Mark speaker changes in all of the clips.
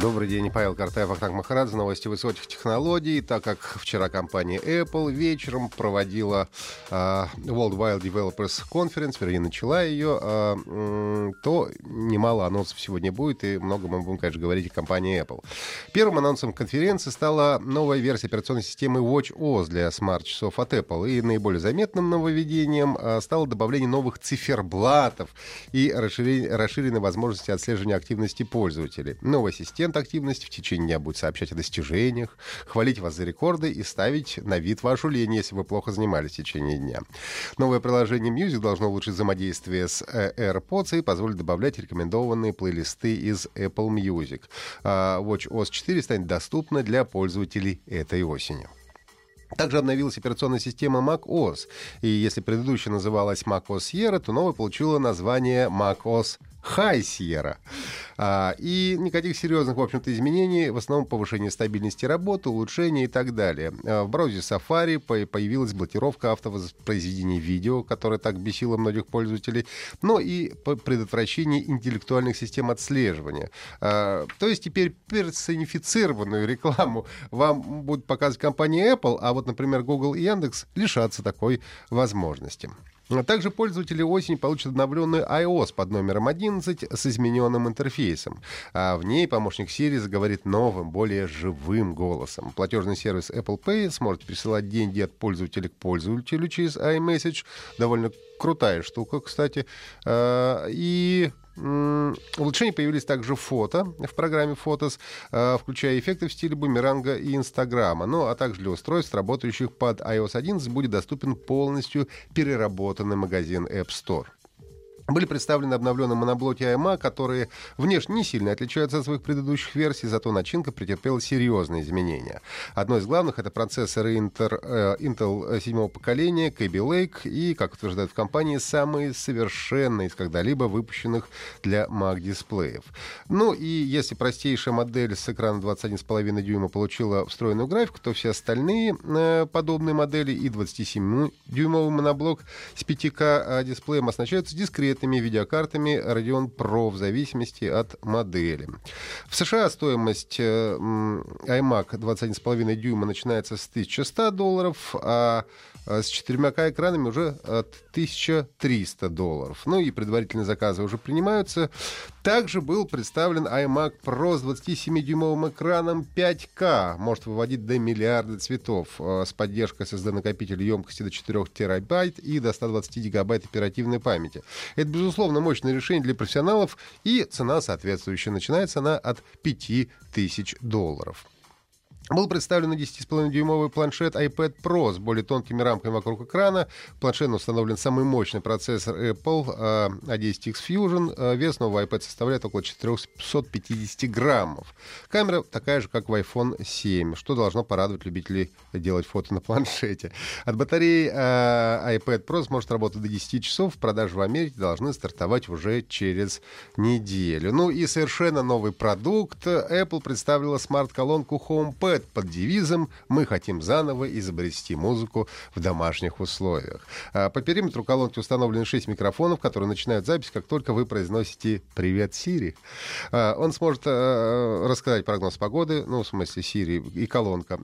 Speaker 1: Добрый день, Павел Картаев, Ахтанг Махарадзе, новости высоких технологий. Так как вчера компания Apple вечером проводила э, World Wide Developers Conference, вернее, начала ее, э, то немало анонсов сегодня будет, и много мы будем, конечно, говорить о компании Apple. Первым анонсом конференции стала новая версия операционной системы WatchOS для смарт-часов от Apple. И наиболее заметным нововведением э, стало добавление новых циферблатов и расширенной возможности отслеживания активности пользователей. Новая система активности в течение дня будет сообщать о достижениях, хвалить вас за рекорды и ставить на вид вашу лень, если вы плохо занимались в течение дня. Новое приложение Music должно улучшить взаимодействие с э, AirPods и позволить добавлять рекомендованные плейлисты из Apple Music. А WatchOS 4 станет доступна для пользователей этой осенью. Также обновилась операционная система macOS. И если предыдущая называлась macOS Sierra, то новая получила название macOS High Sierra. А, и никаких серьезных, в общем-то, изменений, в основном повышение стабильности работы, улучшение и так далее. А, в браузере Safari появилась блокировка автовоспроизведения видео, которая так бесила многих пользователей, но и предотвращение интеллектуальных систем отслеживания. А, то есть теперь персонифицированную рекламу вам будет показывать компания Apple, а вот, например, Google и Яндекс лишатся такой возможности. Также пользователи осени получат обновленный iOS под номером 11 с измененным интерфейсом. А в ней помощник Siri заговорит новым, более живым голосом. Платежный сервис Apple Pay сможет присылать деньги от пользователя к пользователю через iMessage. Довольно крутая штука, кстати. А, и Улучшения появились также фото в программе Photos, э, включая эффекты в стиле бумеранга и Инстаграма. Ну, а также для устройств, работающих под iOS 11, будет доступен полностью переработанный магазин App Store. Были представлены обновленные моноблоки AMA, которые внешне не сильно отличаются от своих предыдущих версий, зато начинка претерпела серьезные изменения. Одно из главных — это процессоры Inter, э, Intel седьмого поколения, Kaby Lake и, как утверждают в компании, самые совершенные из когда-либо выпущенных для Mac-дисплеев. Ну и если простейшая модель с экраном 21,5 дюйма получила встроенную графику, то все остальные э, подобные модели и 27-дюймовый моноблок с 5К дисплеем оснащаются дискретными пакетами, видеокартами Radeon Pro в зависимости от модели. В США стоимость э, iMac 21,5 дюйма начинается с 1100 долларов, а с четырьмя экранами уже от 1300 долларов. Ну и предварительные заказы уже принимаются. Также был представлен iMac Pro с 27-дюймовым экраном 5К. Может выводить до миллиарда цветов э, с поддержкой SSD-накопителя емкости до 4 терабайт и до 120 гигабайт оперативной памяти. Это, безусловно, мощное решение для профессионалов и цена соответствующая. Начинается она от 5000 долларов. Был представлен 10,5-дюймовый планшет iPad Pro с более тонкими рамками вокруг экрана. В планшете установлен самый мощный процессор Apple A10X а Fusion. А вес нового iPad составляет около 450 граммов. Камера такая же, как в iPhone 7, что должно порадовать любителей делать фото на планшете. От батареи а, iPad Pro сможет работать до 10 часов. В продаже в Америке должны стартовать уже через неделю. Ну и совершенно новый продукт. Apple представила смарт-колонку HomePad лет под девизом «Мы хотим заново изобрести музыку в домашних условиях». А по периметру колонки установлены 6 микрофонов, которые начинают запись, как только вы произносите «Привет, Сири». А, он сможет а, рассказать прогноз погоды, ну, в смысле Сири и колонка,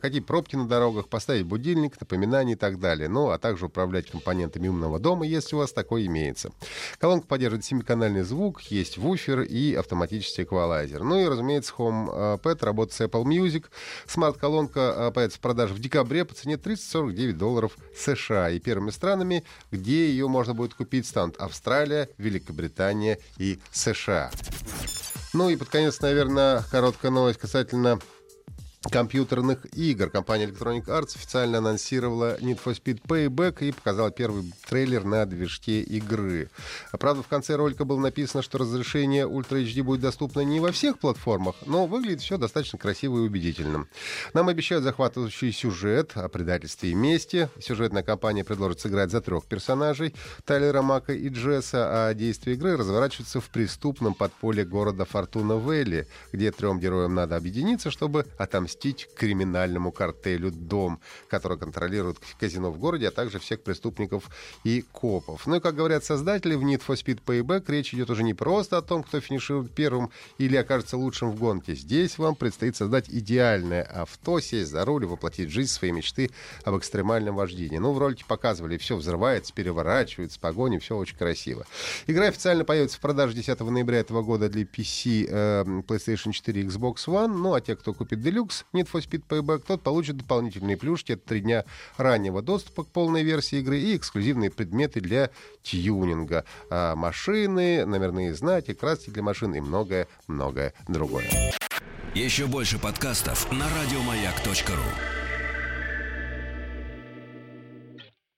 Speaker 1: какие пробки на дорогах, поставить будильник, напоминания и так далее. Ну, а также управлять компонентами умного дома, если у вас такой имеется. Колонка поддерживает 7-канальный звук, есть вуфер и автоматический эквалайзер. Ну и, разумеется, HomePad работает с Apple Music, Смарт-колонка а, появится в продаже в декабре по цене 349 долларов США. И первыми странами, где ее можно будет купить, станут Австралия, Великобритания и США. Ну и под конец, наверное, короткая новость касательно компьютерных игр. Компания Electronic Arts официально анонсировала Need for Speed Payback и показала первый трейлер на движке игры. Правда, в конце ролика было написано, что разрешение Ultra HD будет доступно не во всех платформах, но выглядит все достаточно красиво и убедительным. Нам обещают захватывающий сюжет о предательстве и мести. Сюжетная кампания предложит сыграть за трех персонажей Тайлера Мака и Джесса, а действие игры разворачивается в преступном подполье города Фортуна Вэлли, где трем героям надо объединиться, чтобы отомстить криминальному картелю «Дом», который контролирует казино в городе, а также всех преступников и копов. Ну и, как говорят создатели, в Need for Speed Payback речь идет уже не просто о том, кто финиширует первым или окажется лучшим в гонке. Здесь вам предстоит создать идеальное авто, сесть за руль и воплотить жизнь свои мечты об экстремальном вождении. Ну, в ролике показывали, все взрывается, переворачивается, погони, все очень красиво. Игра официально появится в продаже 10 ноября этого года для PC, э, PlayStation 4 и Xbox One. Ну, а те, кто купит Deluxe Need for Speed Payback, тот получит дополнительные плюшки. Это три дня раннего доступа к полной версии игры и эксклюзивные предметы для тюнинга. А, машины, номерные знаки, краски для машин и многое-многое другое.
Speaker 2: Еще больше подкастов на радиомаяк.ру